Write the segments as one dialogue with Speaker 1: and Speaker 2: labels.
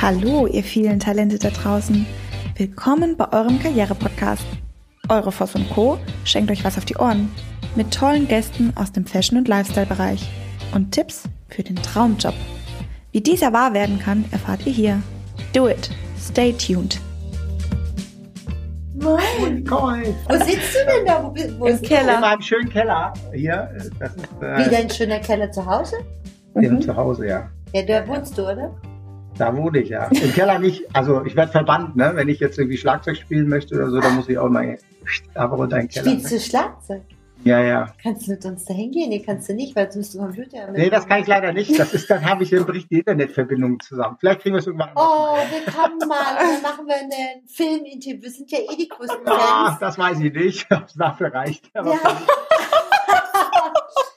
Speaker 1: Hallo, ihr vielen Talente da draußen. Willkommen bei eurem Karriere-Podcast. Eure Voss und Co. schenkt euch was auf die Ohren. Mit tollen Gästen aus dem Fashion- und Lifestyle-Bereich. Und Tipps für den Traumjob. Wie dieser wahr werden kann, erfahrt ihr hier. Do it. Stay tuned.
Speaker 2: Moin.
Speaker 3: Nicole.
Speaker 2: Wo sitzt du denn da? Wo, bist- wo
Speaker 1: Im
Speaker 2: ist-
Speaker 1: Keller.
Speaker 3: In meinem schönen Keller hier. Das ist
Speaker 2: Wie
Speaker 3: äh,
Speaker 2: dein schöner Keller zu Hause?
Speaker 3: im
Speaker 1: Mhm.
Speaker 3: Zuhause, ja.
Speaker 2: Ja, da wohnst du, oder?
Speaker 3: Da wohne ich, ja. Im Keller nicht. Also ich werde verbannt, ne? Wenn ich jetzt irgendwie Schlagzeug spielen möchte oder so, dann muss ich auch mal aber runter in den Keller.
Speaker 2: Spielst du Schlagzeug?
Speaker 3: Ja, ja.
Speaker 2: Kannst du mit uns da hingehen? Nee, kannst du nicht, weil du musst du Computer haben.
Speaker 3: Nee, das kann ich leider nicht. Das ist, dann habe ich im Bericht die Internetverbindung zusammen. Vielleicht kriegen wir es irgendwann.
Speaker 2: Oh, wir kommen mal dann machen wir ein Filminterview. Wir sind ja eh die größten
Speaker 3: Ah,
Speaker 2: Fans.
Speaker 3: das weiß ich nicht, ob es dafür reicht. Aber
Speaker 2: Ja.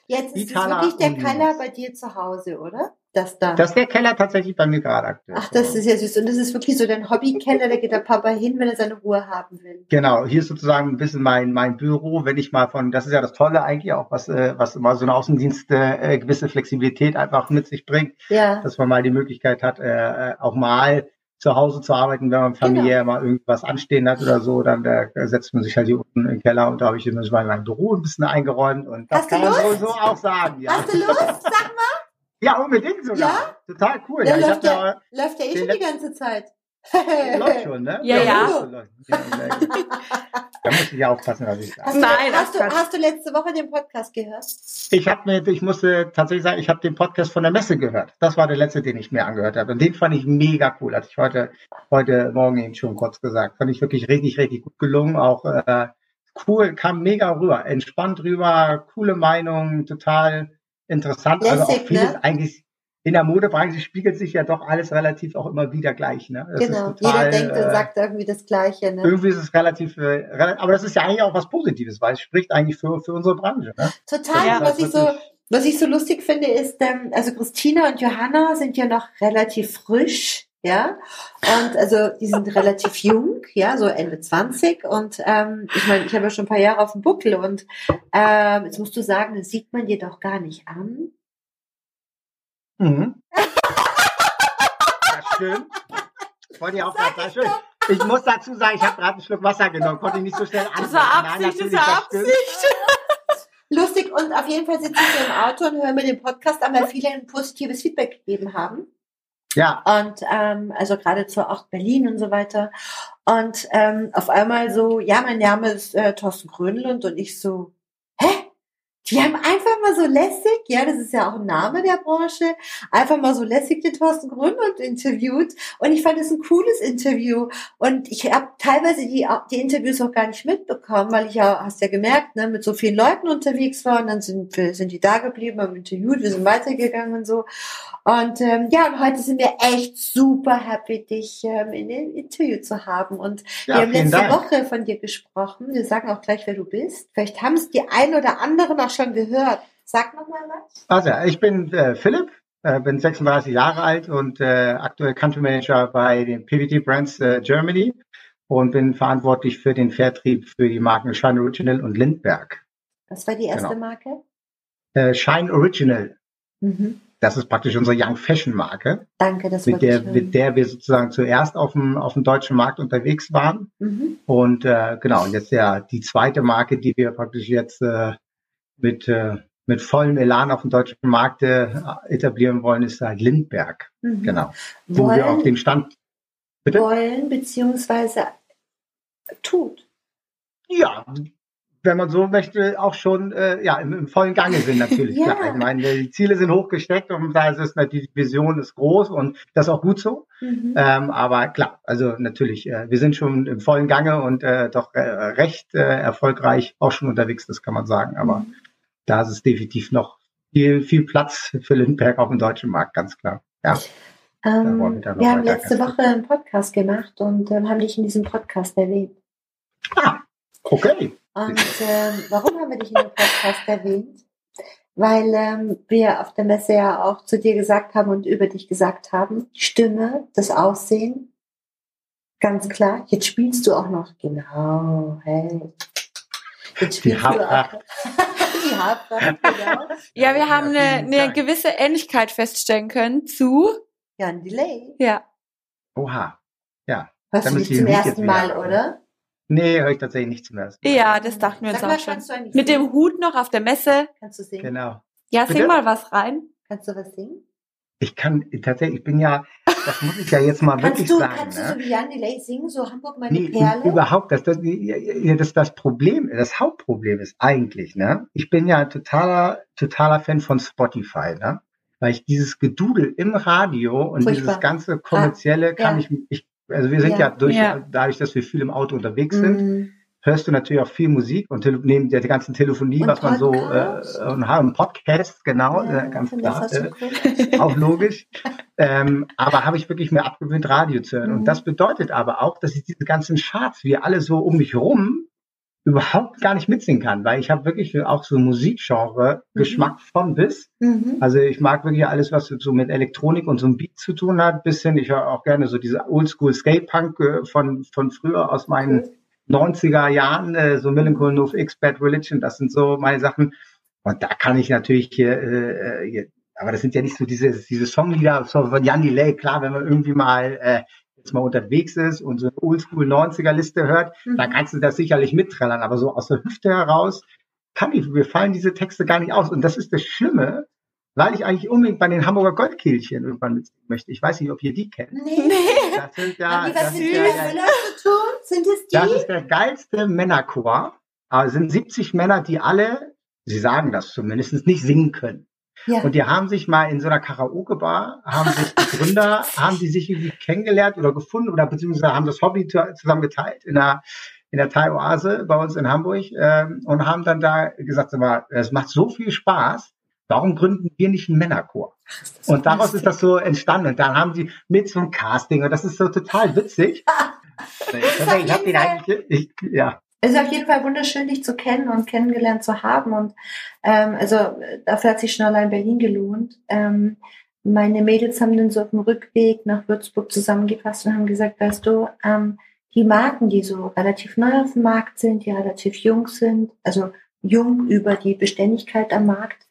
Speaker 2: Jetzt ist es
Speaker 3: Vitala
Speaker 2: wirklich der Keller bei dir zu Hause, oder? Das da.
Speaker 3: Das ist der Keller tatsächlich bei mir gerade aktuell.
Speaker 2: Ach, das ist ja süß. Und das ist wirklich so dein Hobbykeller, da geht der Papa hin, wenn er seine Ruhe haben will.
Speaker 3: Genau, hier ist sozusagen ein bisschen mein, mein Büro, wenn ich mal von, das ist ja das Tolle eigentlich auch, was, äh, was immer so ein Außendienst äh, gewisse Flexibilität einfach mit sich bringt,
Speaker 2: Ja.
Speaker 3: dass man mal die Möglichkeit hat, äh, äh, auch mal zu Hause zu arbeiten, wenn man familiär
Speaker 2: Genau.
Speaker 3: mal irgendwas anstehen hat oder so, dann äh, setzt man sich halt hier unten im Keller und da habe ich immer mein, Büro ein bisschen eingeräumt und das
Speaker 2: Hast
Speaker 3: kann man so, so auch sagen, ja.
Speaker 2: Hast du Lust? Sag mal.
Speaker 3: Ja, unbedingt sogar.
Speaker 2: Ja?
Speaker 3: Total cool.
Speaker 2: Ja,
Speaker 3: Ja, ich
Speaker 2: läuft
Speaker 3: hab ja,
Speaker 2: Läuft ja eh schon die ganze Zeit.
Speaker 3: läuft schon, ne?
Speaker 1: Ja, ja.
Speaker 3: läuft. Da muss ich ja aufpassen, was ich sage.
Speaker 2: Hast, du,
Speaker 1: Nein,
Speaker 2: hast, du, hast du letzte Woche den Podcast gehört?
Speaker 3: Ich habe mir, ich musste tatsächlich sagen, ich habe den Podcast von der Messe gehört. Das war der letzte, den ich mir angehört habe. Und den fand ich mega cool. Hatte ich heute, heute Morgen eben schon kurz gesagt. Fand ich wirklich richtig, richtig gut gelungen. Auch äh, cool, kam mega rüber, entspannt rüber, coole Meinung, total interessant. also auch
Speaker 2: Lässig,
Speaker 3: vieles
Speaker 2: ne?
Speaker 3: eigentlich in der Modebranche spiegelt sich ja doch alles relativ auch immer wieder gleich. Ne? Das
Speaker 2: genau.
Speaker 3: total,
Speaker 2: Jeder denkt und
Speaker 3: äh,
Speaker 2: sagt irgendwie das Gleiche. Ne?
Speaker 3: Irgendwie ist es relativ, äh, aber das ist ja eigentlich auch was Positives, weil es spricht eigentlich für, für unsere Branche. Ne?
Speaker 2: Total.
Speaker 1: Ja.
Speaker 2: was, ich so, was ich so lustig finde, ist, ähm, also Christina und Johanna sind ja noch relativ frisch. Ja, und also die sind relativ jung, ja, so Ende 20 und ähm, ich meine, ich habe ja schon ein paar Jahre auf dem Buckel und ähm, jetzt musst du sagen, das sieht man dir doch gar nicht an.
Speaker 3: Mhm. Das stimmt. Wollte ich auch gerade sagen. Schön. Ich muss dazu sagen, ich habe gerade einen Schluck Wasser genommen, konnte ich nicht so schnell
Speaker 1: Das
Speaker 3: antworten.
Speaker 1: war
Speaker 3: Nein,
Speaker 1: Absicht, das
Speaker 3: natürlich,
Speaker 1: war. Absicht.
Speaker 2: Lustig und auf jeden Fall sitze ich so im Auto und höre mir den Podcast an, weil viele ein positives Feedback gegeben haben.
Speaker 3: Ja,
Speaker 2: Und ähm, also gerade zur auch Berlin und so weiter. Und ähm, auf einmal so, ja, mein Name ist äh, Thorsten Grönlund und ich so? Die haben einfach mal so lässig, ja, das ist ja auch ein Name der Branche, einfach mal so lässig den Thorsten Grönlund interviewt. Und ich fand es ein cooles Interview. Und ich habe teilweise die, die Interviews auch gar nicht mitbekommen, weil ich ja, hast ja gemerkt, ne, mit so vielen Leuten unterwegs war. Und dann sind, wir, sind die da geblieben, haben interviewt, wir sind weitergegangen und so. Und ähm, ja, und heute sind wir echt super happy, dich ähm, in dem Interview zu haben. Und
Speaker 3: ja
Speaker 2: wir haben letzte
Speaker 3: Dank.
Speaker 2: Woche von dir gesprochen. Wir sagen auch gleich, wer du bist. Vielleicht haben es die ein oder anderen auch schon gehört. Sag noch mal was.
Speaker 3: Also, ich bin äh, Philipp, äh, bin 36 Jahre alt und äh, aktuell Country Manager bei den PVT Brands äh, Germany und bin verantwortlich für den Vertrieb für die Marken Shine Original und Lindberg.
Speaker 2: Was war die erste
Speaker 3: Genau.
Speaker 2: Marke?
Speaker 3: Äh, Shine Original,
Speaker 2: Mhm.
Speaker 3: das ist praktisch unsere Young Fashion Marke.
Speaker 2: Danke, das
Speaker 3: mit der,
Speaker 2: ich hören.
Speaker 3: mit der wir sozusagen zuerst auf dem, auf dem deutschen Markt unterwegs waren.
Speaker 2: Mhm.
Speaker 3: Und äh, genau, jetzt ja die zweite Marke, die wir praktisch jetzt äh, mit, äh, mit vollem Elan auf dem deutschen Markt äh, etablieren wollen, ist halt Lindberg.
Speaker 2: Mhm.
Speaker 3: Genau. Wo wir auf
Speaker 2: Wollen,
Speaker 3: den Stand. Bitte?
Speaker 2: wollen beziehungsweise tut.
Speaker 3: Ja, wenn man so möchte, auch schon äh, ja, im, im vollen Gange sind natürlich.
Speaker 2: Ja.
Speaker 3: Klar. Ich meine, die Ziele sind hochgesteckt und da ist es natürlich, die Vision ist groß und das ist auch gut so.
Speaker 2: Mhm.
Speaker 3: Ähm, aber klar, also natürlich, äh, wir sind schon im vollen Gange und äh, doch äh, recht äh, erfolgreich auch schon unterwegs, das kann man sagen. Aber
Speaker 2: Mhm.
Speaker 3: Da ist es definitiv noch viel, viel Platz für Lindbergh auf dem deutschen Markt, ganz klar. Ja.
Speaker 2: Ähm,
Speaker 3: wir noch
Speaker 2: haben letzte Woche einen Podcast gemacht und ähm, haben dich in diesem Podcast erwähnt.
Speaker 3: Ah, okay.
Speaker 2: Und ähm, warum haben wir dich in dem Podcast erwähnt? Weil ähm, wir auf der Messe ja auch zu dir gesagt haben und über dich gesagt haben, Stimme, das Aussehen, ganz klar. Jetzt spielst du auch noch, genau, hey. Jetzt spielst du auch.
Speaker 3: Haarpracht.
Speaker 2: Genau.
Speaker 1: Ja, wir haben
Speaker 3: Ja,
Speaker 1: eine, eine gewisse Ähnlichkeit feststellen können zu,
Speaker 2: Ja, ein Delay.
Speaker 1: ja,
Speaker 3: Oha. Ja.
Speaker 2: Hörst
Speaker 3: Dann
Speaker 2: du nicht zum ersten
Speaker 3: wieder
Speaker 2: Mal,
Speaker 3: machen.
Speaker 2: oder?
Speaker 3: Nee, höre ich tatsächlich nicht zum ersten Mal.
Speaker 1: Ja, das dachten wir uns
Speaker 2: Sag mal,
Speaker 1: auch schon. Mit
Speaker 2: singen?
Speaker 1: dem Hut noch auf der Messe.
Speaker 2: Kannst du singen?
Speaker 3: Genau.
Speaker 1: Ja,
Speaker 3: Bitte?
Speaker 1: sing mal was rein.
Speaker 2: Kannst du was singen?
Speaker 3: Ich kann tatsächlich, ich bin ja, das muss ich ja jetzt mal wirklich
Speaker 2: Kannst du,
Speaker 3: sagen.
Speaker 2: kannst
Speaker 3: ne?
Speaker 2: du so wie Jan Delay singen, so Hamburg meine
Speaker 3: Nee,
Speaker 2: Perle?
Speaker 3: überhaupt, das, das, das, das Problem, das Hauptproblem ist eigentlich, ne, ich bin ja ein totaler, totaler Fan von Spotify, ne, weil ich dieses Gedudel im Radio und
Speaker 2: Furchtbar.
Speaker 3: dieses ganze kommerzielle kann
Speaker 2: ja.
Speaker 3: ich, ich, also wir sind
Speaker 2: Ja.
Speaker 3: ja, durch,
Speaker 1: Ja.
Speaker 3: dadurch, dass wir viel im Auto unterwegs sind,
Speaker 2: Mhm.
Speaker 3: Hörst du natürlich auch viel Musik und neben der ganzen Telefonie,
Speaker 2: Und
Speaker 3: was man so,
Speaker 2: Podcast.
Speaker 3: äh, und haben Podcast, genau,
Speaker 2: Ja,
Speaker 3: äh, ganz klar, äh,
Speaker 2: cool.
Speaker 3: auch logisch. ähm, aber habe ich wirklich mir abgewöhnt, Radio zu hören.
Speaker 2: Mhm.
Speaker 3: Und das bedeutet aber auch, dass ich diese ganzen Charts, wie alle so um mich rum, überhaupt gar nicht mitsingen kann, weil ich habe wirklich auch so Musikgenre,
Speaker 2: Mhm.
Speaker 3: Geschmack von bis.
Speaker 2: Mhm.
Speaker 3: Also ich mag wirklich alles, was so mit Elektronik und so einem Beat zu tun hat, bisschen. Ich höre auch gerne so diese Oldschool Skate Punk äh, von, von früher aus meinen
Speaker 2: Cool.
Speaker 3: 90er Jahren, äh, so Millencolin X Bad Religion, das sind so meine Sachen. Und da kann ich natürlich hier, äh, äh, hier aber das sind ja nicht so diese, diese Songlieder so von Jan Delay. Klar, wenn man irgendwie mal äh, jetzt mal unterwegs ist und so eine Oldschool 90er Liste hört,
Speaker 2: Mhm.
Speaker 3: dann kannst du das sicherlich mitträllern. Aber so aus der Hüfte heraus kann ich, mir fallen diese Texte gar nicht aus. Und das ist das Schlimme, weil ich eigentlich unbedingt bei den Hamburger Goldkehlchen irgendwann mitsingen möchte. Ich weiß nicht, ob ihr die kennt.
Speaker 2: Nee.
Speaker 3: Das sind ja,
Speaker 2: Haben die was mit Müller zu tun? Sind es die?
Speaker 3: das ist der geilste Männerchor. Aber es sind 70 Männer, die alle, sie sagen das zumindest, nicht singen können.
Speaker 2: ja.
Speaker 3: Und die haben sich mal in so einer Karaoke-Bar, haben sich die Gründer, haben die sich irgendwie kennengelernt oder gefunden oder beziehungsweise haben das Hobby zu- zusammen geteilt in der, in der Thai-Oase bei uns in Hamburg ähm, und haben dann da gesagt, es macht so viel Spaß, warum gründen wir nicht einen Männerchor? Und daraus ist das so entstanden. Und dann haben sie mit so einem Casting und das ist so total witzig. ich
Speaker 2: auf
Speaker 3: ich hab
Speaker 2: jeden
Speaker 3: den
Speaker 2: Fall-
Speaker 3: eigentlich, ich, ja,
Speaker 2: Es ist auf jeden Fall wunderschön, dich zu kennen und kennengelernt zu haben. Und ähm, also dafür hat sich schon allein Berlin gelohnt. Ähm, meine Mädels haben dann so auf dem Rückweg nach Würzburg zusammengefasst und haben gesagt, weißt du, ähm, die Marken, die so relativ neu auf dem Markt sind, die relativ jung sind, also jung über die Beständigkeit am Markt,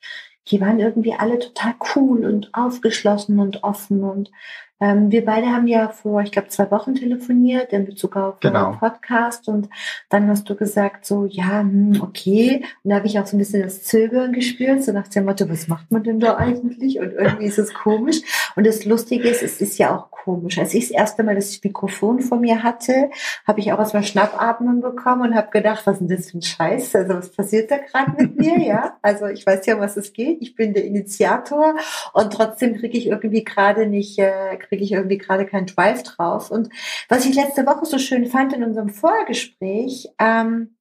Speaker 2: die waren irgendwie alle total cool und aufgeschlossen und offen und ähm, wir beide haben ja vor, ich glaube, zwei Wochen telefoniert in Bezug auf
Speaker 3: Genau.
Speaker 2: Podcast und dann hast du gesagt so, ja, hm, okay. Und da habe ich auch so ein bisschen das Zögern gespürt, so nach dem Motto, was macht man denn da eigentlich? Und irgendwie ist es komisch. Und das Lustige ist, es ist ja auch komisch. Als ich das erste Mal das Mikrofon vor mir hatte, habe ich auch erstmal Schnappatmen bekommen und habe gedacht, was ist denn das für ein Scheiß? Also was passiert da gerade mit mir? Ja, also ich weiß ja, um was es geht. Ich bin der Initiator und trotzdem kriege ich irgendwie gerade nicht, äh, kriege ich irgendwie gerade keinen Drive drauf. Und was ich letzte Woche so schön fand in unserem Vorgespräch, ähm,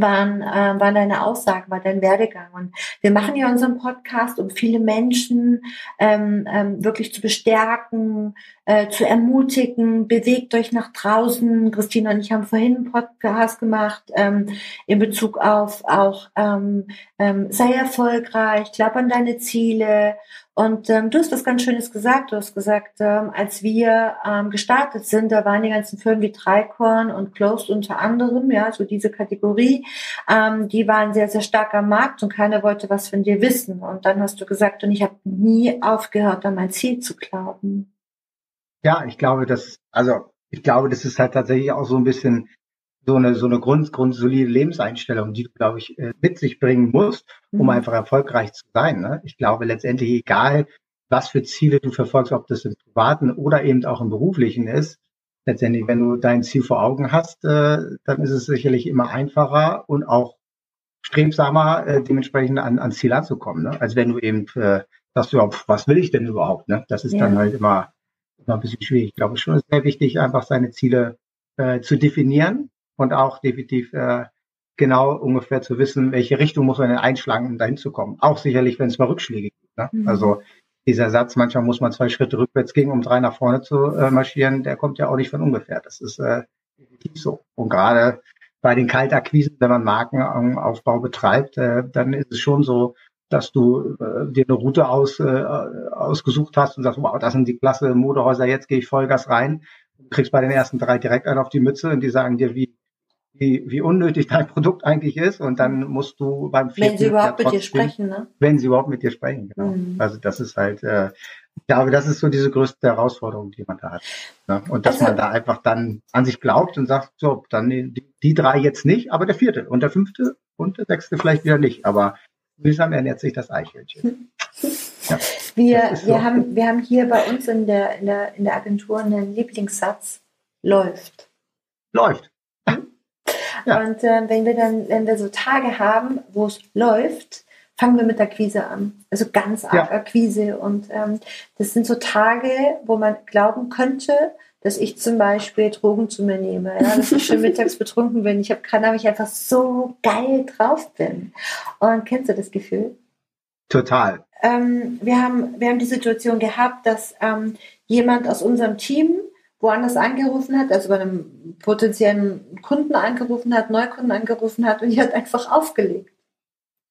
Speaker 2: waren, äh, waren deine Aussagen, war dein Werdegang. Und wir machen ja unseren Podcast, um viele Menschen ähm, ähm, wirklich zu bestärken, äh, zu ermutigen, bewegt euch nach draußen. Christina und ich haben vorhin einen Podcast gemacht ähm, in Bezug auf auch ähm, ähm, sei erfolgreich, glaub an deine Ziele. Und ähm, du hast was ganz Schönes gesagt. Du hast gesagt, ähm, als wir ähm, gestartet sind, da waren die ganzen Firmen wie Dreikorn und Closed unter anderem, ja, so diese Kategorie, ähm, die waren sehr, sehr stark am Markt und keiner wollte was von dir wissen. Und dann hast du gesagt, und ich habe nie aufgehört, an mein Ziel zu glauben.
Speaker 3: Ja, ich glaube, dass, also ich glaube, das ist halt tatsächlich auch so ein bisschen so eine so eine Grund, grundsolide Lebenseinstellung, die du, glaube ich, äh, mit sich bringen musst, um
Speaker 2: Mhm.
Speaker 3: einfach erfolgreich zu sein. Ne? Ich glaube letztendlich, egal was für Ziele du verfolgst, ob das im privaten oder eben auch im beruflichen ist, letztendlich, wenn du dein Ziel vor Augen hast, äh, dann ist es sicherlich immer einfacher und auch strebsamer, äh, dementsprechend an, ans Ziel anzukommen. Ne? Als wenn du eben äh, sagst, ja, was will ich denn überhaupt? Ne? Das ist
Speaker 2: Ja.
Speaker 3: dann halt immer, immer ein bisschen schwierig. Ich glaube schon, es ist sehr wichtig, einfach seine Ziele äh, zu definieren und auch definitiv äh, genau ungefähr zu wissen, welche Richtung muss man denn einschlagen, um dahin zu kommen. Auch sicherlich, wenn es mal Rückschläge gibt. Ne?
Speaker 2: Mhm.
Speaker 3: Also dieser Satz, manchmal muss man zwei Schritte rückwärts gehen, um drei nach vorne zu äh, marschieren, der kommt ja auch nicht von ungefähr. Das ist äh, definitiv so. Und gerade bei den Kaltakquisen, wenn man Markenaufbau betreibt, äh, dann ist es schon so, dass du äh, dir eine Route aus, äh, ausgesucht hast und sagst, wow, das sind die klasse Modehäuser, jetzt gehe ich Vollgas rein. Du kriegst bei den ersten drei direkt einen auf die Mütze und die sagen dir, wie, wie, wie unnötig dein Produkt eigentlich ist. Und dann musst du beim
Speaker 2: Wenn sie
Speaker 3: ja
Speaker 2: überhaupt mit dir
Speaker 3: trotzdem-
Speaker 2: sprechen, ne?
Speaker 3: Wenn sie überhaupt mit dir sprechen, genau.
Speaker 2: Mhm.
Speaker 3: Also das ist halt, äh, Ich glaube, das ist so diese größte Herausforderung, die man da hat. Ne? Und dass also, man da einfach dann an sich glaubt und sagt, so, dann die, die drei jetzt nicht, aber der vierte und der fünfte und der sechste vielleicht wieder nicht. Aber mühsam ernährt sich das Eichhörnchen.
Speaker 2: Ja, wir, so. wir, haben, wir haben hier bei uns in der, in, der, in der Agentur einen Lieblingssatz, läuft.
Speaker 3: Läuft.
Speaker 2: Ja. Und äh, wenn wir dann, wenn wir so Tage haben, wo es läuft, fangen wir mit der Akquise an. Also ganz arg ja. Akquise. Und ähm, das sind so Tage, wo man glauben könnte, dass ich zum Beispiel Drogen zu mir nehme, ja, dass ich schon mittags betrunken bin. Ich habe gerade, weil ich einfach so geil drauf bin. Und kennst du das Gefühl?
Speaker 3: Total.
Speaker 2: Ähm, wir, haben, wir haben die Situation gehabt, dass ähm, jemand aus unserem Team woanders angerufen hat, also bei einem potenziellen Kunden angerufen hat, Neukunden angerufen hat und die hat einfach aufgelegt.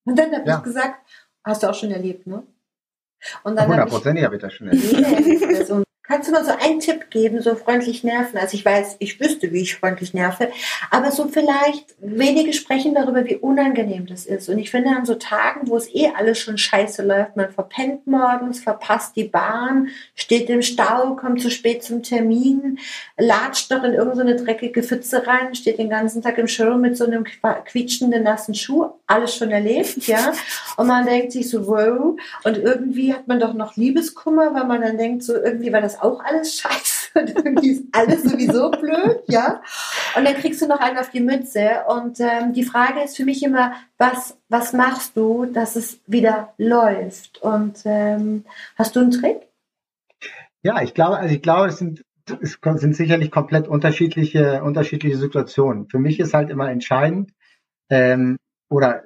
Speaker 2: Und dann habe ja. ich gesagt, hast du auch schon erlebt, ne?
Speaker 3: Und dann habe ich das schon erlebt.
Speaker 2: so Kannst du mal so einen Tipp geben, so freundlich nerven? Also ich weiß, ich wüsste, wie ich freundlich nerve, aber so vielleicht wenige sprechen darüber, wie unangenehm das ist. Und ich finde an so Tagen, wo es eh alles schon scheiße läuft, man verpennt morgens, verpasst die Bahn, steht im Stau, kommt zu spät zum Termin, latscht doch in irgendeine so dreckige Pfütze rein, steht den ganzen Tag im Showroom mit so einem quietschenden nassen Schuh, alles schon erlebt, ja. Und man denkt sich so, wow. Und irgendwie hat man doch noch Liebeskummer, weil man dann denkt so, irgendwie war das auch alles scheiße und ist alles sowieso blöd, ja. Und dann kriegst du noch einen auf die Mütze. Und ähm, die Frage ist für mich immer, was, was machst du, dass es wieder läuft? Und ähm, hast du einen Trick?
Speaker 3: Ja, ich glaube, also ich glaube, es sind es sind sicherlich komplett unterschiedliche, unterschiedliche Situationen. Für mich ist halt immer entscheidend ähm, oder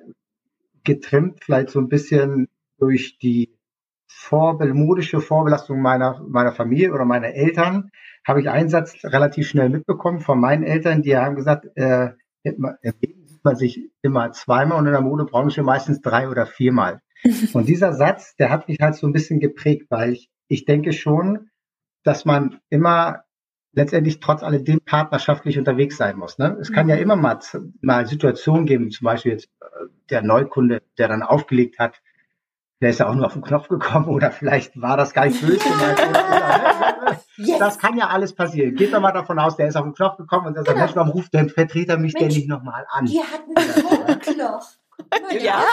Speaker 3: getrimmt vielleicht so ein bisschen durch die Vorbe modische Vorbelastung meiner, meiner Familie oder meiner Eltern, habe ich einen Satz relativ schnell mitbekommen von meinen Eltern, die haben gesagt, äh, sieht man sich immer zweimal und in der Modebranche meistens drei oder viermal. Und dieser Satz, der hat mich halt so ein bisschen geprägt, weil ich, ich denke schon, dass man immer letztendlich trotz alledem partnerschaftlich unterwegs sein muss. Ne? Es kann ja mhm. immer mal, mal Situationen geben, zum Beispiel jetzt äh, der Neukunde, der dann aufgelegt hat, der ist ja auch nur auf den Knopf gekommen oder vielleicht war das gar nicht böse. Ja. Oder, oder, ne? yes. Das kann ja alles passieren. Geht doch mal davon aus, der ist auf den Knopf gekommen und dann sagt, genau. Mensch, warum ruft der Vertreter mich Mensch, denn nicht nochmal an?
Speaker 2: Die hatten ein Funkloch.
Speaker 3: Ja.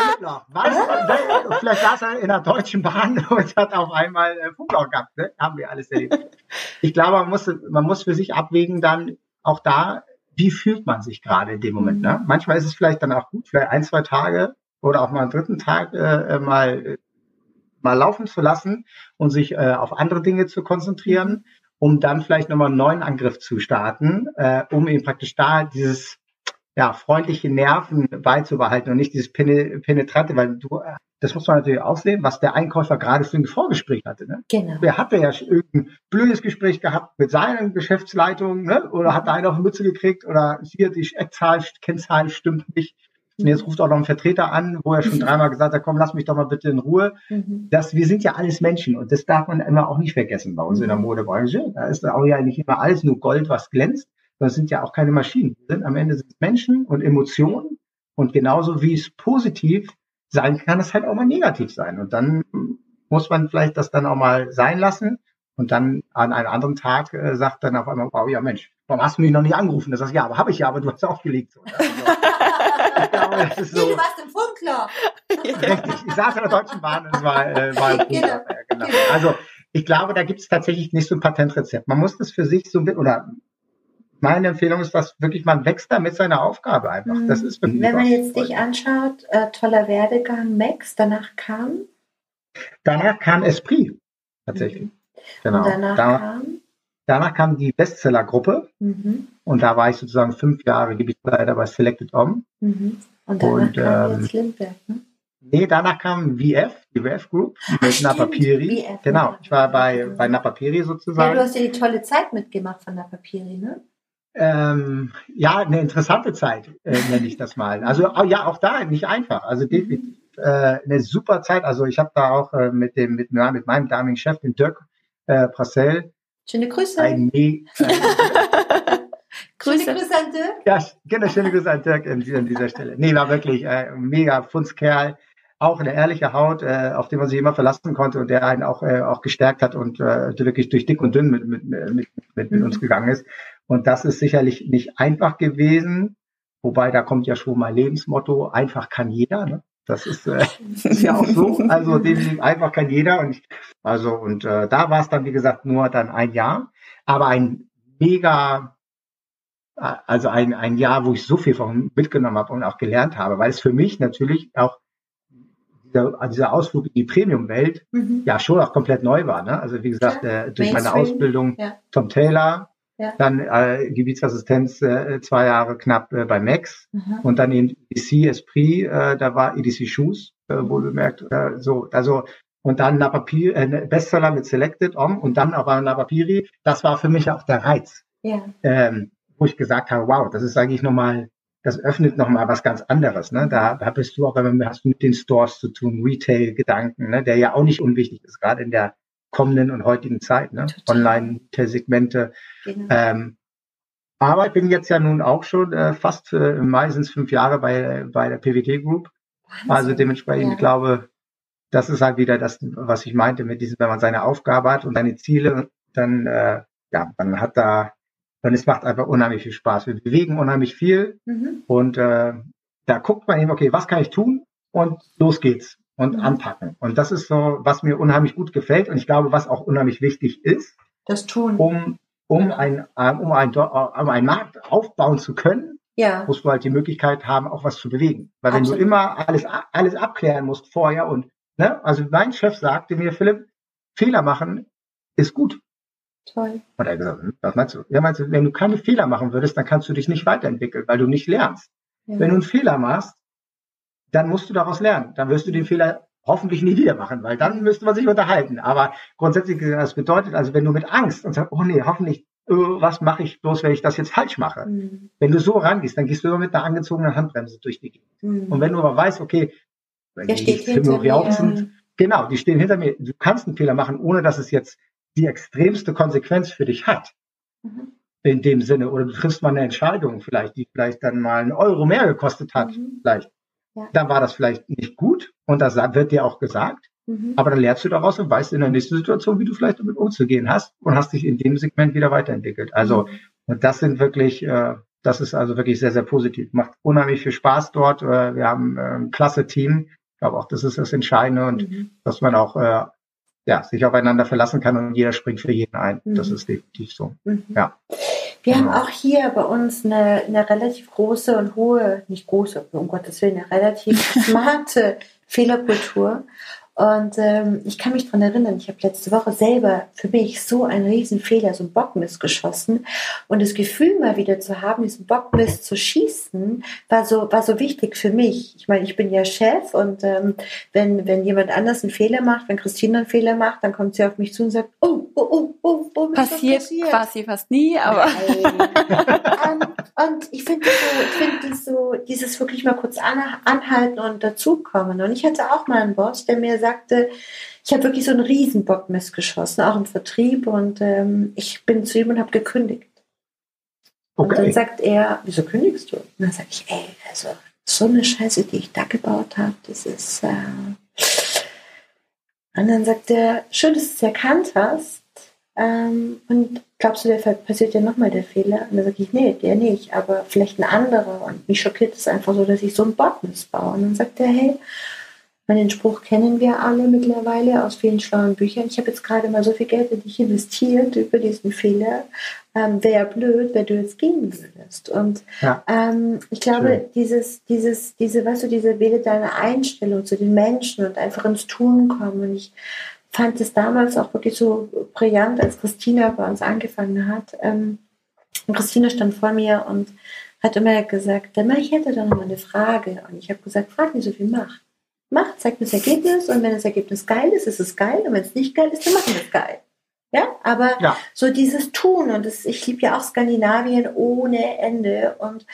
Speaker 3: Was? Vielleicht saß er in der Deutschen Bahn und hat auf einmal äh, Funkloch gehabt. Ne? Haben wir alles erlebt. Ich glaube, man muss, man muss für sich abwägen dann auch da, wie fühlt man sich gerade in dem Moment. Ne? Manchmal ist es vielleicht dann auch gut, vielleicht ein, zwei Tage oder auch mal einen dritten Tag äh, äh, mal, mal laufen zu lassen und sich äh, auf andere Dinge zu konzentrieren, mhm. um dann vielleicht nochmal einen neuen Angriff zu starten, äh, um eben praktisch da dieses ja, freundliche Nerven beizubehalten und nicht dieses penetrante, weil du, äh, das muss man natürlich ausleben, was der Einkäufer gerade für ein Vorgespräch hatte. Ne? Genau. Wer hatte ja irgendein blödes Gespräch gehabt mit seiner Geschäftsleitung, ne? oder hat da einer auf eine Mütze gekriegt oder hier die Eckzahl, Kennzahl stimmt nicht. Und jetzt ruft auch noch ein Vertreter an, wo er schon dreimal gesagt hat, komm, lass mich doch mal bitte in Ruhe. Mhm. Das, wir sind ja alles Menschen und das darf man immer auch nicht vergessen bei uns in der mhm. Modebranche. Da ist auch ja nicht immer alles nur Gold, was glänzt. Das sind ja auch keine Maschinen. Wir sind am Ende sind Menschen und Emotionen und genauso wie es positiv sein kann, es halt auch mal negativ sein. Und dann muss man vielleicht das dann auch mal sein lassen und dann an einem anderen Tag äh, sagt dann auf einmal, wow, ja Mensch, warum hast du mich noch nicht angerufen? Das heißt, ja, aber habe ich ja, aber du hast aufgelegt. So, also,
Speaker 2: glaube, das ist so. Nee, du warst im Funkloch.
Speaker 3: Richtig, ich saß in der Deutschen Bahn und war, äh, war ein genau. genau. Also ich glaube, da gibt es tatsächlich nicht so ein Patentrezept. Man muss das für sich so oder meine Empfehlung ist, dass wirklich man wächst da mit seiner Aufgabe einfach. Das ist
Speaker 2: Wenn man jetzt dich anschaut, äh, toller Werdegang, Max, danach kam?
Speaker 3: Danach kam Esprit, tatsächlich. Mhm.
Speaker 2: Genau. Und danach da, kam?
Speaker 3: Danach kam die Bestsellergruppe mhm. und da war ich sozusagen fünf Jahre Gebietsleiter bei Selected Om.
Speaker 2: Mhm. Und danach und, kam ähm, jetzt Lindberg, ne?
Speaker 3: Nee, danach kam VF, die VF Group mit Napapiri. VF, genau, ich war bei, bei Napapiri sozusagen. Ja,
Speaker 2: du hast ja die tolle Zeit mitgemacht von Napapiri, ne?
Speaker 3: Ähm, ja, eine interessante Zeit, äh, nenne ich das mal. Also ja, auch da nicht einfach. Also mhm. definitiv äh, eine super Zeit. Also ich habe da auch äh, mit dem mit, ja, mit meinem damaligen Chef, den Dirk äh, Prassel,
Speaker 2: Schöne Grüße.
Speaker 3: Ein Me
Speaker 2: Grüße. Schöne Grüße an Dirk.
Speaker 3: Ja, genau, schöne Grüße an Dirk an dieser Stelle. Nee, war wirklich äh, mega Fundskerl. auch eine ehrliche Haut, äh, auf die man sich immer verlassen konnte und der einen auch, äh, auch gestärkt hat und äh, wirklich durch dick und dünn mit, mit, mit, mit, mit mhm. uns gegangen ist. Und das ist sicherlich nicht einfach gewesen, wobei da kommt ja schon mal Lebensmotto, einfach kann jeder. Ne? Das ist, äh, ist ja auch so. Also definitiv einfach kann jeder. Und ich, also und äh, da war es dann wie gesagt nur dann ein Jahr, aber ein mega, äh, also ein ein Jahr, wo ich so viel von mitgenommen habe und auch gelernt habe, weil es für mich natürlich auch dieser, dieser Ausflug in die Premium-Welt mhm. ja schon auch komplett neu war. Ne? Also wie gesagt, äh, durch meine Ausbildung ja. Tom Taylor, ja. dann äh, Gebietsassistenz äh, zwei Jahre knapp äh, bei Max mhm. und dann in EDC Esprit, äh, da war EDC Shoes, äh, wohl bemerkt, äh, so, also und dann Napapiri, äh, Bestseller mit Selected Om und dann aber Napapiri, das war für mich auch der Reiz. Ja. Ähm, wo ich gesagt habe, wow, das ist eigentlich nochmal das öffnet nochmal was ganz anderes. Ne? Da, da bist du auch, wenn man hast mit den Stores zu tun, Retail-Gedanken, ne? der ja auch nicht unwichtig ist, gerade in der kommenden und heutigen Zeit, ne? Online-Segmente. Genau. Ähm, aber ich bin jetzt ja nun auch schon äh, fast äh, meistens fünf Jahre bei, bei der PWT Group. Wahnsinn. Also dementsprechend, ja. ich glaube, das ist halt wieder das, was ich meinte mit diesem, wenn man seine Aufgabe hat und seine Ziele, dann, äh, ja, man hat da und es macht einfach unheimlich viel Spaß. Wir bewegen unheimlich viel mhm. und äh, da guckt man eben, okay, was kann ich tun? Und los geht's und mhm. anpacken. Und das ist so, was mir unheimlich gut gefällt und ich glaube, was auch unheimlich wichtig ist,
Speaker 2: das tun,
Speaker 3: um um ein äh, um ein um einen Markt aufbauen zu können, ja. musst du halt die Möglichkeit haben, auch was zu bewegen. Weil Absolut. wenn du immer alles alles abklären musst vorher und ne, also mein Chef sagte mir, Philipp, Fehler machen ist gut. Toll. Hat er gesagt, hm, was meinst du? Ja, meinst du, wenn du keine Fehler machen würdest, dann kannst du dich nicht weiterentwickeln, weil du nicht lernst. Ja. Wenn du einen Fehler machst, dann musst du daraus lernen. Dann wirst du den Fehler hoffentlich nie wieder machen, weil dann müsste man sich unterhalten. Aber grundsätzlich, das bedeutet also, wenn du mit Angst und sagst, oh nee, hoffentlich, oh, was mache ich bloß, wenn ich das jetzt falsch mache? Mhm. Wenn du so rangehst, dann gehst du immer mit einer angezogenen Handbremse durch die Gegend. Mhm. Und wenn du aber weißt, okay, wenn die hinter sind, genau, die stehen hinter mir, du kannst einen Fehler machen, ohne dass es jetzt die extremste Konsequenz für dich hat. Mhm. In dem Sinne. Oder du triffst mal eine Entscheidung vielleicht, die vielleicht dann mal einen Euro mehr gekostet hat. Mhm. Vielleicht. Ja. Dann war das vielleicht nicht gut. Und das wird dir auch gesagt. Mhm. Aber dann lernst du daraus und weißt in der nächsten Situation, wie du vielleicht damit umzugehen hast und hast dich in dem Segment wieder weiterentwickelt. Also, mhm. das sind wirklich, äh, das ist also wirklich sehr, sehr positiv. Macht unheimlich viel Spaß dort. Äh, wir haben äh, ein klasse Team. Ich glaube auch, das ist das Entscheidende und mhm. dass man auch äh, ja, sich aufeinander verlassen kann und jeder springt für jeden ein. Mhm. Das ist definitiv so. Mhm. Ja.
Speaker 2: Wir genau. haben auch hier bei uns eine, eine relativ große und hohe, nicht große, um Gottes Willen, eine relativ smarte Fehlerkultur. Und ähm, ich kann mich dran erinnern, ich habe letzte Woche selber für mich so einen riesen Fehler, so einen Bockmist geschossen. Und das Gefühl mal wieder zu haben, diesen Bockmist zu schießen, war so, war so wichtig für mich. Ich meine, ich bin ja Chef und ähm, wenn, wenn jemand anders einen Fehler macht, wenn Christine einen Fehler macht, dann kommt sie auf mich zu und sagt, oh, oh, oh, oh, oh
Speaker 1: passiert, passiert quasi fast nie, aber.
Speaker 2: und, und ich finde so, ich finde so, dieses wirklich mal kurz anhalten und dazukommen. Und ich hatte auch mal einen Boss, der mir sagt, sagte, ich habe wirklich so einen riesen Bockmist geschossen, auch im Vertrieb und ähm, ich bin zu ihm und habe gekündigt. Okay. Und dann sagt er, wieso kündigst du? Und dann sage ich, ey, also so eine Scheiße, die ich da gebaut habe, das ist... Äh und dann sagt er, schön, dass du es erkannt hast. Ähm, und glaubst du, der passiert ja nochmal der Fehler? Und dann sage ich, nee, der nicht, aber vielleicht ein anderer. Und mich schockiert es einfach so, dass ich so einen Bockmist baue. Und dann sagt er, hey, meine, den Spruch kennen wir alle mittlerweile aus vielen schlauen Büchern. Ich habe jetzt gerade mal so viel Geld in dich investiert über diesen Fehler. Ähm, Wäre blöd, wenn du jetzt gehen würdest. Und ja. ähm, ich glaube, Schön. dieses, dieses, diese, weißt du, diese wähle deine Einstellung zu den Menschen und einfach ins Tun kommen. Und ich fand es damals auch wirklich so brillant, als Christina bei uns angefangen hat. Ähm, Christina stand vor mir und hat immer gesagt, ich hätte da noch mal eine Frage. Und ich habe gesagt, frag nicht so viel Macht macht, zeigt das Ergebnis und wenn das Ergebnis geil ist, ist es geil und wenn es nicht geil ist, dann machen wir es geil. Ja, aber ja. so dieses Tun und das, ich liebe ja auch Skandinavien ohne Ende und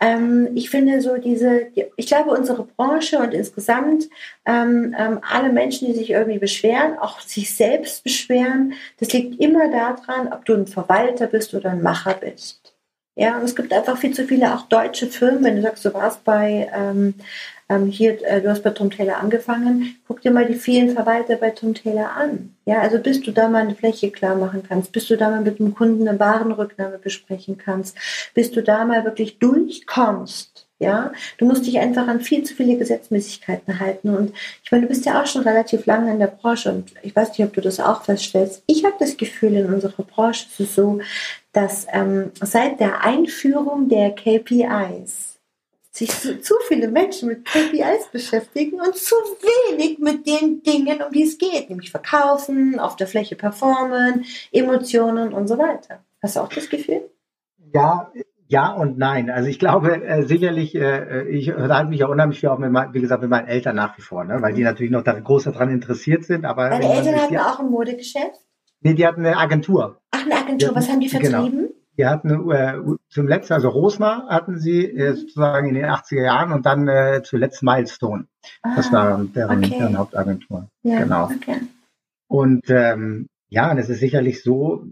Speaker 2: ähm, ich finde so diese, ich glaube unsere Branche und insgesamt ähm, ähm, alle Menschen, die sich irgendwie beschweren, auch sich selbst beschweren, das liegt immer daran, ob du ein Verwalter bist oder ein Macher bist. Ja, und es gibt einfach viel zu viele auch deutsche Firmen, wenn du sagst, du warst bei ähm, ähm, hier, äh, du hast bei Tom Taylor angefangen, guck dir mal die vielen Verwalter bei Tom Taylor an. Ja, also bis du da mal eine Fläche klar machen kannst, bis du da mal mit dem Kunden eine Warenrücknahme besprechen kannst, bis du da mal wirklich durchkommst. Ja, du musst dich einfach an viel zu viele Gesetzmäßigkeiten halten. Und ich meine, du bist ja auch schon relativ lange in der Branche und ich weiß nicht, ob du das auch feststellst. Ich habe das Gefühl, in unserer Branche ist es so, dass ähm, seit der Einführung der KPIs sich zu, zu viele Menschen mit KPIs beschäftigen und zu wenig mit den Dingen, um die es geht, nämlich verkaufen, auf der Fläche performen, Emotionen und so weiter. Hast du auch das Gefühl?
Speaker 3: Ja, ja und nein. Also ich glaube äh, sicherlich, äh, ich unterhalte mich ja unheimlich viel auch mit, mein, wie gesagt, mit meinen Eltern nach wie vor, ne? weil die natürlich noch da groß daran interessiert sind. Aber
Speaker 2: Deine Eltern hatten auch ein Modegeschäft?
Speaker 3: Nee, die hatten eine Agentur.
Speaker 2: Ach, eine Agentur. Was haben die genau. vertrieben? Genau.
Speaker 3: Die hatten äh, zum letzten, also Rosner hatten sie äh, sozusagen in den 80er Jahren und dann äh, zuletzt Milestone. Ah, das war deren, okay. deren Hauptagentur. Ja, genau. Okay. Und ähm, ja, und es ist sicherlich so,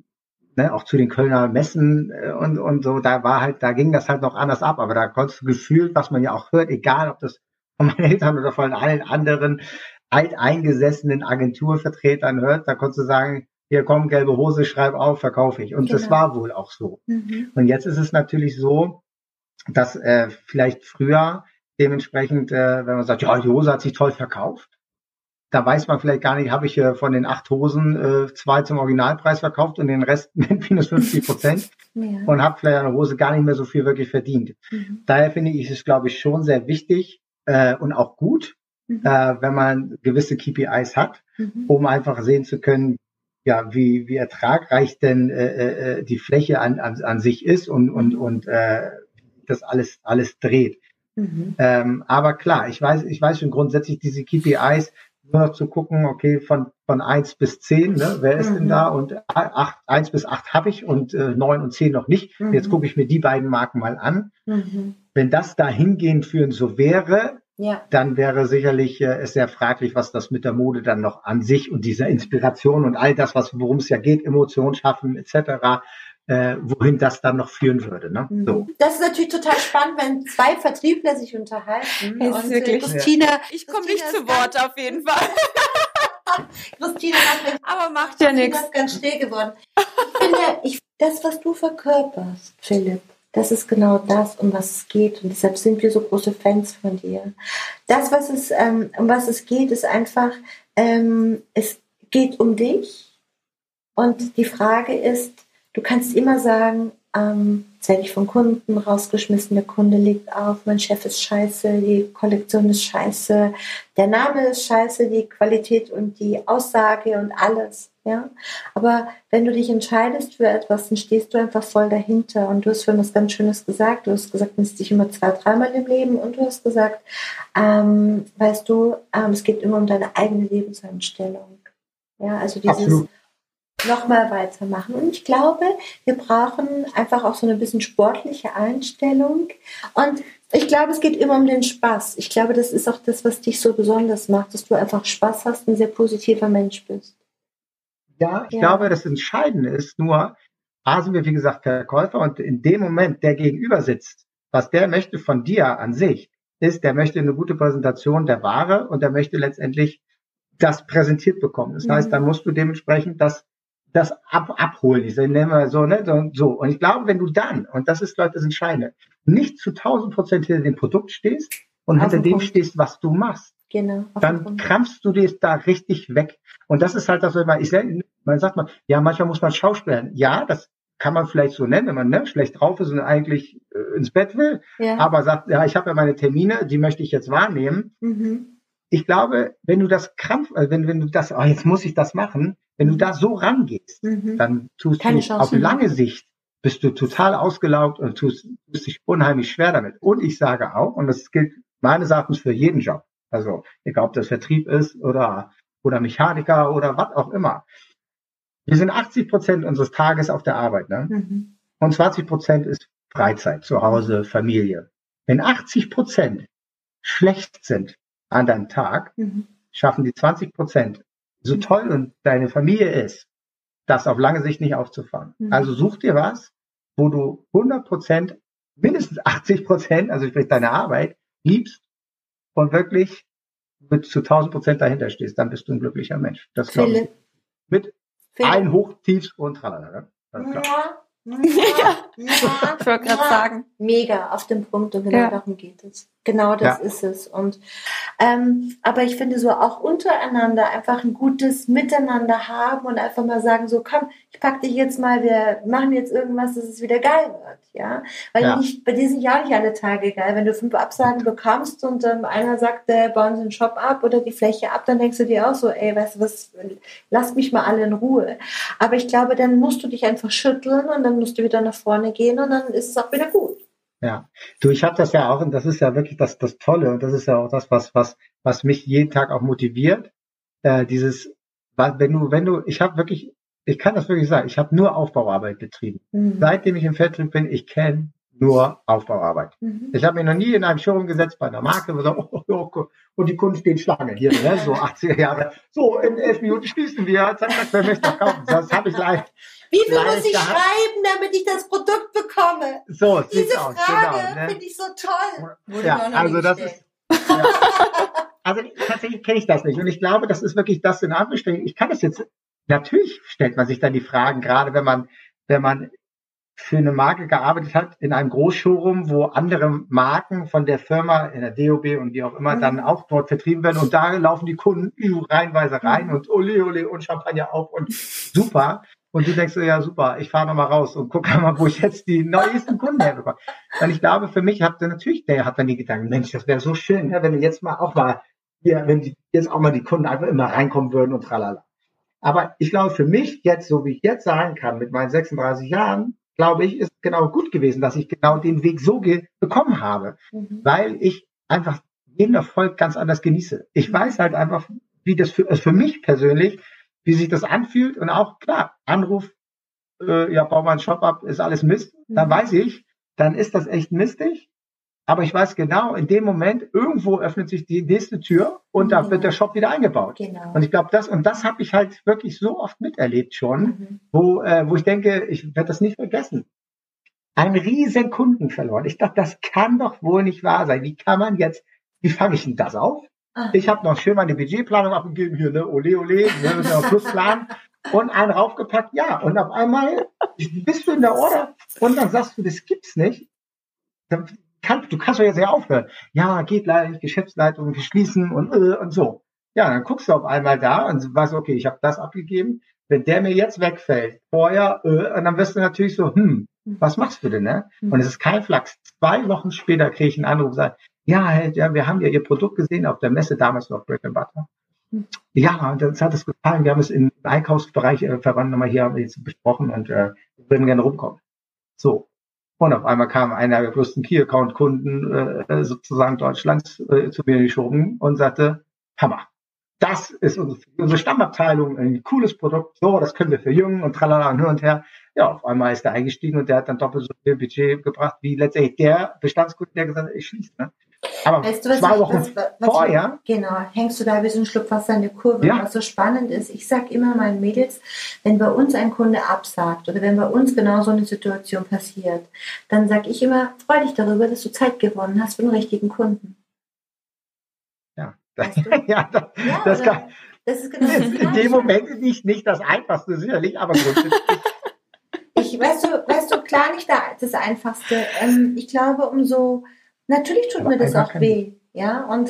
Speaker 3: ne, auch zu den Kölner Messen äh, und, und so, da war halt, da ging das halt noch anders ab, aber da konntest du gefühlt, was man ja auch hört, egal ob das von meinen Eltern oder von allen anderen alteingesessenen Agenturvertretern hört, da konntest du sagen, hier komm, gelbe Hose, schreib auf, verkaufe ich. Und genau. das war wohl auch so. Mhm. Und jetzt ist es natürlich so, dass äh, vielleicht früher dementsprechend, äh, wenn man sagt, ja, die Hose hat sich toll verkauft, da weiß man vielleicht gar nicht, habe ich äh, von den acht Hosen äh, zwei zum Originalpreis verkauft und den Rest mit minus 50 Prozent ja. und habe vielleicht eine Hose gar nicht mehr so viel wirklich verdient. Mhm. Daher finde ich es, glaube ich, schon sehr wichtig äh, und auch gut, mhm. äh, wenn man gewisse KPIs hat, mhm. um einfach sehen zu können, ja, wie, wie ertragreich denn äh, äh, äh, die Fläche an, an, an sich ist und, und, und äh, das alles, alles dreht. Mhm. Ähm, aber klar, ich weiß, ich weiß schon grundsätzlich diese KPIs, nur noch zu gucken, okay, von, von eins bis zehn, ne, wer ist mhm. denn da? Und acht, eins bis acht habe ich und äh, neun und zehn noch nicht. Mhm. Jetzt gucke ich mir die beiden Marken mal an. Mhm. Wenn das dahingehend führen so wäre, ja. dann wäre sicherlich äh, es sehr fraglich, was das mit der Mode dann noch an sich und dieser Inspiration und all das, was worum es ja geht, Emotionen schaffen etc., äh, wohin das dann noch führen würde. Ne?
Speaker 2: Mhm. So. Das ist natürlich total spannend, wenn zwei Vertriebler sich unterhalten.
Speaker 1: Es und äh, wirklich. Christine, ja. ich komme nicht zu Wort auf jeden Fall.
Speaker 2: Christine hat
Speaker 1: aber macht ja nichts.
Speaker 2: ganz still geworden. Ich finde, ich, das, was du verkörperst, Philipp, das ist genau das, um was es geht. Und deshalb sind wir so große Fans von dir. Das, was es, ähm, um was es geht, ist einfach, ähm, es geht um dich. Und die Frage ist, du kannst immer sagen, ähm, jetzt werde ich vom Kunden rausgeschmissen, der Kunde legt auf, mein Chef ist scheiße, die Kollektion ist scheiße, der Name ist scheiße, die Qualität und die Aussage und alles. Ja? Aber wenn du dich entscheidest für etwas, dann stehst du einfach voll dahinter. Und du hast vorhin was ganz Schönes gesagt. Du hast gesagt, du musst dich immer zwei, dreimal im Leben. Und du hast gesagt, ähm, weißt du, ähm, es geht immer um deine eigene Lebenseinstellung. Ja, also dieses nochmal weitermachen. Und ich glaube, wir brauchen einfach auch so eine bisschen sportliche Einstellung. Und ich glaube, es geht immer um den Spaß. Ich glaube, das ist auch das, was dich so besonders macht, dass du einfach Spaß hast, ein sehr positiver Mensch bist.
Speaker 3: Ja, ich ja. glaube, das Entscheidende ist nur, A sind wir, wie gesagt, Verkäufer und in dem Moment, der gegenüber sitzt, was der möchte von dir an sich, ist, der möchte eine gute Präsentation der Ware und der möchte letztendlich das präsentiert bekommen. Das mhm. heißt, dann musst du dementsprechend das, das ab, abholen. Ich nenne mal so, ne, so, so. Und ich glaube, wenn du dann, und das ist, Leute, das Entscheidende, nicht zu 1000 Prozent hinter dem Produkt stehst und hinter dem stehst, was du machst, Genau. Dann krampfst du dir da richtig weg. Und das ist halt das, man, ich, man sagt mal, ja, manchmal muss man schauspielern. Ja, das kann man vielleicht so nennen, wenn man ne, schlecht drauf ist und eigentlich äh, ins Bett will, ja. aber sagt, ja, ich habe ja meine Termine, die möchte ich jetzt wahrnehmen. Mhm. Ich glaube, wenn du das krampf, äh, wenn, wenn du das, oh, jetzt muss ich das machen, wenn du da so rangehst, mhm. dann tust Keine du Chance auf lange mehr. Sicht bist du total ausgelaugt und tust, tust dich unheimlich schwer damit. Und ich sage auch, und das gilt meines Erachtens für jeden Job, also egal ob das Vertrieb ist oder, oder Mechaniker oder was auch immer. Wir sind 80 Prozent unseres Tages auf der Arbeit. Ne? Mhm. Und 20 Prozent ist Freizeit, zu Hause, Familie. Wenn 80 Prozent schlecht sind an deinem Tag, mhm. schaffen die 20 Prozent, so mhm. toll und deine Familie ist, das auf lange Sicht nicht aufzufangen. Mhm. Also such dir was, wo du 100 Prozent, mindestens 80 Prozent, also vielleicht deine Arbeit, liebst und wirklich mit zu 1000 Prozent dahinter stehst, dann bist du ein glücklicher Mensch. Das glaube ich. Mit Philipp. ein Hoch, Tiefs und tralala.
Speaker 2: Ja, ja, ja, ich wollte gerade sagen. Mega, auf dem Punkt und genau ja. darum geht es. Genau das ja. ist es. Und ähm, aber ich finde so auch untereinander einfach ein gutes Miteinander haben und einfach mal sagen, so komm, ich pack dich jetzt mal, wir machen jetzt irgendwas, dass es wieder geil wird. Ja. Weil ja. Nicht, bei dir sind ja auch nicht alle Tage geil. Wenn du fünf Absagen bekommst und ähm, einer sagt, äh, bauen sie den Shop ab oder die Fläche ab, dann denkst du dir auch so, ey, weißt du was, lasst mich mal alle in Ruhe. Aber ich glaube, dann musst du dich einfach schütteln und dann musst du wieder nach vorne gehen und dann ist es auch wieder gut.
Speaker 3: Ja, du, ich habe das ja auch und das ist ja wirklich das, das Tolle und das ist ja auch das, was, was, was mich jeden Tag auch motiviert. Äh, dieses, wenn du, wenn du, ich habe wirklich, ich kann das wirklich sagen, ich habe nur Aufbauarbeit betrieben. Mhm. Seitdem ich im Vertrieb bin, ich kenne nur Aufbauarbeit. Mhm. Ich habe mich noch nie in einem Showroom gesetzt bei einer Marke und, so, oh, oh, oh, und die Kunden stehen Schlange hier, ne? so 80er Jahre. So, in elf Minuten schließen wir, zack, zack, wer möchte kaufen. Das habe ich leider
Speaker 2: wie viel muss ich schreiben, damit ich das Produkt bekomme?
Speaker 3: So,
Speaker 2: Diese aus, Frage genau, ne? finde ich so toll.
Speaker 3: Wurde ja, also das ist, ja. also tatsächlich kenne ich das nicht. Und ich glaube, das ist wirklich das in Anbestellung. Ich kann das jetzt, natürlich stellt man sich dann die Fragen, gerade wenn man, wenn man für eine Marke gearbeitet hat in einem Großshowroom, wo andere Marken von der Firma in der DOB und wie auch immer mhm. dann auch dort vertrieben werden und da laufen die Kunden reihenweise rein mhm. und ole ole und Champagner auf und super. Und du denkst so, ja super, ich fahre nochmal raus und gucke mal, wo ich jetzt die neuesten Kunden herbekomme. Und ich glaube, für mich hat natürlich, der hat dann die Gedanken, Mensch, das wäre so schön, ja, wenn wir jetzt mal auch mal, ja, wenn die, jetzt auch mal die Kunden einfach immer reinkommen würden und tralala. Aber ich glaube, für mich jetzt, so wie ich jetzt sagen kann, mit meinen 36 Jahren, glaube ich, ist genau gut gewesen, dass ich genau den Weg so bekommen habe, mhm. weil ich einfach jeden Erfolg ganz anders genieße. Ich weiß halt einfach, wie das für, also für mich persönlich wie sich das anfühlt und auch klar, Anruf, äh, ja, bau mal einen Shop ab, ist alles Mist, dann mhm. weiß ich, dann ist das echt mistig. Aber ich weiß genau, in dem Moment irgendwo öffnet sich die nächste Tür und mhm. da wird der Shop wieder eingebaut. Genau. Und ich glaube, das und das habe ich halt wirklich so oft miterlebt schon, mhm. wo äh, wo ich denke, ich werde das nicht vergessen. Ein riesen Kunden verloren. Ich dachte, das kann doch wohl nicht wahr sein. Wie kann man jetzt? Wie fange ich denn das auf? Ah. Ich habe noch schön meine Budgetplanung abgegeben, hier, ne, ole, ole, wir müssen noch Plusplan und einen raufgepackt, ja. Und auf einmal bist du in der Order und dann sagst du, das gibt's nicht. Kann, du kannst doch jetzt ja aufhören. Ja, geht leider nicht, Geschäftsleitung schließen und, äh, und so. Ja, dann guckst du auf einmal da und weißt, okay, ich habe das abgegeben. Wenn der mir jetzt wegfällt, vorher, äh, und dann wirst du natürlich so, hm, was machst du denn, ne? Mhm. Und es ist kein Flachs. Zwei Wochen später kriege ich einen Anruf, sage, ja, ja, wir haben ja Ihr Produkt gesehen auf der Messe damals noch Bread and Butter. Hm. Ja, und uns hat es gefallen. Wir haben es im Einkaufsbereich äh, verwandt nochmal hier jetzt besprochen und äh, wir würden gerne rumkommen. So. Und auf einmal kam einer der größten Key-Account-Kunden äh, sozusagen Deutschlands äh, zu mir geschoben und sagte, Hammer. Das ist unsere, unsere Stammabteilung, ein cooles Produkt. So, das können wir für Jungen und tralala und hin und her. Ja, auf einmal ist er eingestiegen und der hat dann doppelt so viel Budget gebracht, wie letztendlich der Bestandskunde, der gesagt hat, ich schließe. Ne?
Speaker 2: Aber weißt du, was zwei Wochen was, was vorher. Ich, genau, hängst du da wie so ein Schluck Wasser in der Kurve. Ja. Was so spannend ist, ich sage immer meinen Mädels, wenn bei uns ein Kunde absagt oder wenn bei uns genau so eine Situation passiert, dann sage ich immer, freu dich darüber, dass du Zeit gewonnen hast für den richtigen Kunden.
Speaker 3: Ja, weißt du? ja, das, ja, das, kann, das ist genau das In dem Moment nicht, nicht das Einfachste, sicherlich, aber grundsätzlich.
Speaker 2: ich, weißt du, weißt du, klar nicht das Einfachste. Ähm, ich glaube, umso Natürlich tut Aber mir das auch weh. Ja, und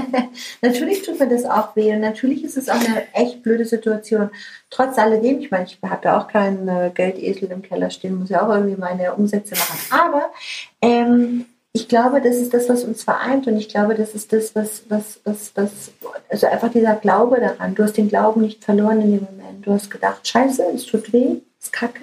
Speaker 2: natürlich tut mir das auch weh und natürlich ist es auch eine echt blöde Situation. Trotz alledem, ich meine, ich habe ja auch keinen äh, Geldesel im Keller stehen, muss ja auch irgendwie meine Umsätze machen. Aber ähm, ich glaube, das ist das, was uns vereint und ich glaube, das ist das, was, was, was, was, also einfach dieser Glaube daran. Du hast den Glauben nicht verloren in dem Moment. Du hast gedacht, scheiße, es tut weh, es ist kacke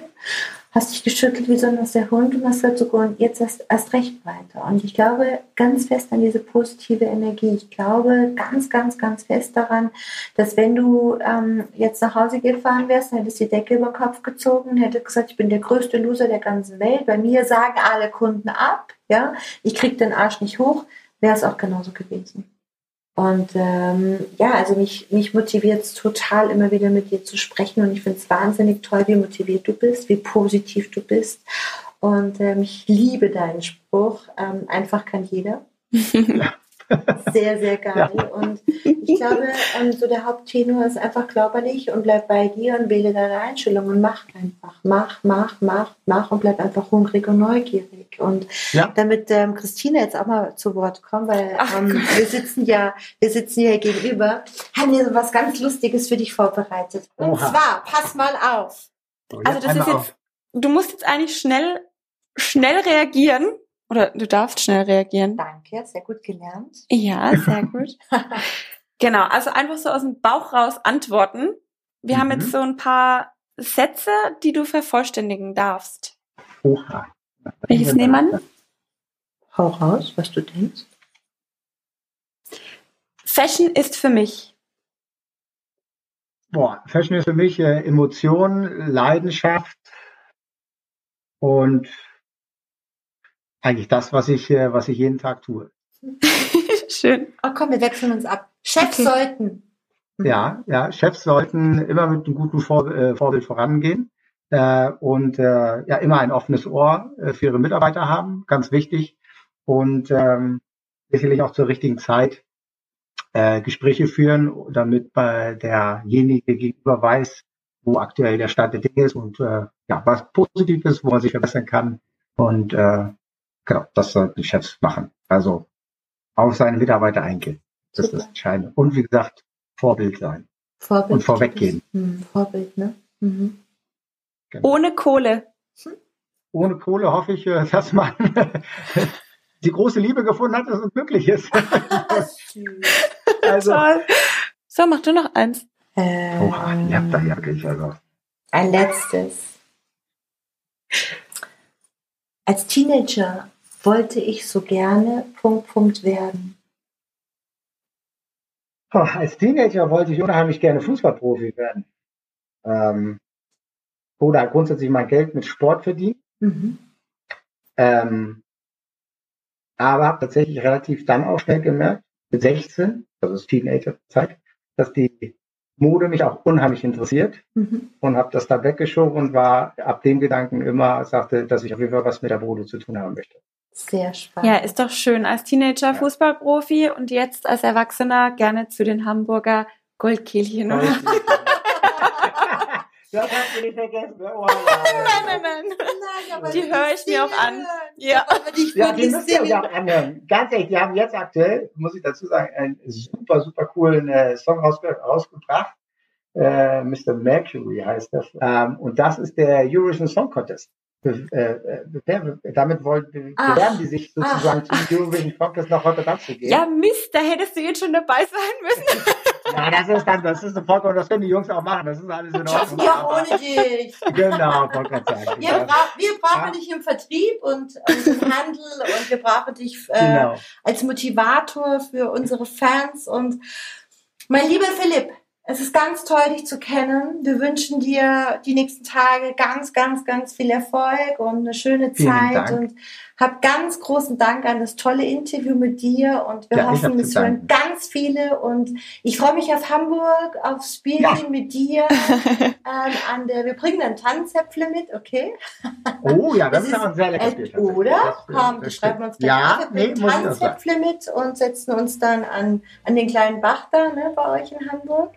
Speaker 2: hast dich geschüttelt wie so ein der Hund und hast gesagt, so, und jetzt erst, erst recht weiter. Und ich glaube ganz fest an diese positive Energie. Ich glaube ganz, ganz, ganz fest daran, dass wenn du ähm, jetzt nach Hause gefahren wärst, hättest du die Decke über den Kopf gezogen, hättest gesagt, ich bin der größte Loser der ganzen Welt. Bei mir sagen alle Kunden ab, ja, ich krieg den Arsch nicht hoch, wäre es auch genauso gewesen. Und ähm, ja, also mich, mich motiviert es total, immer wieder mit dir zu sprechen. Und ich finde es wahnsinnig toll, wie motiviert du bist, wie positiv du bist. Und ähm, ich liebe deinen Spruch. Ähm, einfach kann jeder.
Speaker 3: Ja,
Speaker 2: Sehr, sehr geil. Ja. Und ich glaube, ähm, so der Haupttenor ist einfach körperlich und bleib bei dir und wähle deine Einstellung und mach einfach. Mach, mach, mach, mach und bleib einfach hungrig und neugierig. Und ja. damit ähm, Christine jetzt auch mal zu Wort kommt, weil ähm, wir sitzen ja, wir sitzen hier gegenüber, haben wir so was ganz Lustiges für dich vorbereitet. Und Oha. zwar, pass mal auf.
Speaker 1: Oh, also das ist jetzt, auf. du musst jetzt eigentlich schnell, schnell reagieren oder du darfst schnell reagieren.
Speaker 2: Danke, sehr gut gelernt.
Speaker 1: Ja, sehr gut. genau, also einfach so aus dem Bauch raus antworten. Wir mhm. haben jetzt mhm. so ein paar Sätze, die du vervollständigen darfst. Oha. Welches nehmen wir?
Speaker 2: Hau raus, was du denkst.
Speaker 1: Fashion ist für mich.
Speaker 3: Boah, Fashion ist für mich äh, Emotion, Leidenschaft und eigentlich das, was ich, äh, was ich jeden Tag tue.
Speaker 1: Schön.
Speaker 2: Oh komm, wir wechseln uns ab. Chefs okay. sollten.
Speaker 3: Ja, ja, Chefs sollten immer mit einem guten Vor äh, Vorbild vorangehen äh, und äh, ja immer ein offenes Ohr äh, für ihre Mitarbeiter haben, ganz wichtig. Und ähm, sicherlich auch zur richtigen Zeit äh, Gespräche führen, damit bei derjenige gegenüber weiß, wo aktuell der Stand der Dinge ist und äh, ja, was positiv ist, wo man sich verbessern kann. Und äh, Genau, das sollten die Chefs machen. Also auf seine Mitarbeiter eingehen. Das Super. ist das Entscheidende. Und wie gesagt, Vorbild sein. Vorbild und vorweggehen.
Speaker 1: Hm, Vorbild, ne? Mhm. Genau. Ohne Kohle.
Speaker 3: Ohne Kohle hoffe ich, äh, dass man die große Liebe gefunden hat, dass es glücklich ist.
Speaker 1: also, so, mach du noch eins.
Speaker 3: Ähm, Oha, ihr habt da wirklich, also.
Speaker 2: Ein letztes. Als Teenager wollte ich so gerne Punkt, Punkt werden.
Speaker 3: Als Teenager wollte ich unheimlich gerne Fußballprofi werden. Ähm, oder grundsätzlich mein Geld mit Sport verdienen. Mhm. Ähm, aber habe tatsächlich relativ dann auch schnell gemerkt, mit 16, das ist Teenagerzeit, dass die Mode mich auch unheimlich interessiert mhm. und habe das da weggeschoben und war ab dem Gedanken immer, sagte, dass ich auf jeden Fall was mit der Mode zu tun haben möchte.
Speaker 2: Sehr spannend.
Speaker 1: Ja, ist doch schön. Als Teenager Fußballprofi und jetzt als Erwachsener gerne zu den Hamburger Goldkehlchen. Goldkehlchen. Das hast du nicht vergessen. Ne? Oh, nein, nein, nein. nein die höre ich mir auch an.
Speaker 3: Ja, aber die, ja, die müsst ihr auch anhören. Ganz ehrlich, die haben jetzt aktuell, muss ich dazu sagen, einen super, super coolen äh, Song rausge rausgebracht. Äh, Mr. Mercury heißt das. Ähm, und das ist der Eurovision Song Contest. Be äh, be damit wollen, bewerben die sich sozusagen ach, zum Eurovision Contest nach Rotterdam zu gehen.
Speaker 1: Ja, Mist, da hättest du jetzt schon dabei sein müssen.
Speaker 3: Ja, das ist dann, das ist vollkommen, das können die Jungs auch machen, das ist alles in Ordnung.
Speaker 2: Ja, ohne dich.
Speaker 3: Genau, Volker sagen.
Speaker 2: Wir, bra wir brauchen ja. dich im Vertrieb und, und, im Handel und wir brauchen dich äh, genau. als Motivator für unsere Fans und mein lieber Philipp, es ist ganz toll, dich zu kennen. Wir wünschen dir die nächsten Tage ganz, ganz, ganz viel Erfolg und eine schöne Zeit und hab ganz großen Dank an das tolle Interview mit dir und wir ja, hoffen, es hören ganz viele und ich freue mich auf Hamburg, aufs Spielchen ja. mit dir, ähm, an der, wir bringen ein Tanzäpfle mit, okay?
Speaker 3: Oh ja, das, das ist aber ein sehr leckeres Spiel.
Speaker 2: Oder? Komm, das schreiben wir uns gleich
Speaker 3: ja, auf.
Speaker 2: Wir nee, Tanzäpfle mit und setzen uns dann an, an den kleinen Bach da, ne, bei euch in Hamburg.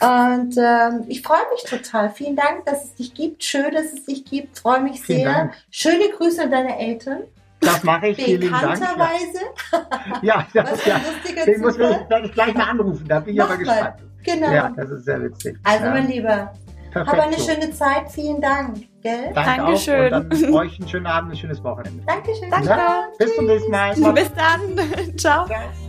Speaker 2: Und ähm, ich freue mich total. Vielen Dank, dass es dich gibt. Schön, dass es dich gibt. Freue mich Vielen sehr. Dank. Schöne Grüße an deine Eltern.
Speaker 3: Das mache ich. Vielen Dank. Ja, das ist ja. Den muss ich, ich gleich mal anrufen. Da bin ich Mach aber gespannt.
Speaker 2: Genau.
Speaker 3: Ja, das ist sehr witzig.
Speaker 2: Also,
Speaker 3: ja.
Speaker 2: mein Lieber, Perfekt, hab eine schöne Zeit. Vielen Dank. Gell?
Speaker 3: Danke Dankeschön. Auch. Und dann euch einen schönen Abend, ein schönes Wochenende.
Speaker 2: Dankeschön.
Speaker 1: Danke. Ja,
Speaker 3: bis zum nächsten Mal.
Speaker 1: Bis dann. Ciao. Ciao.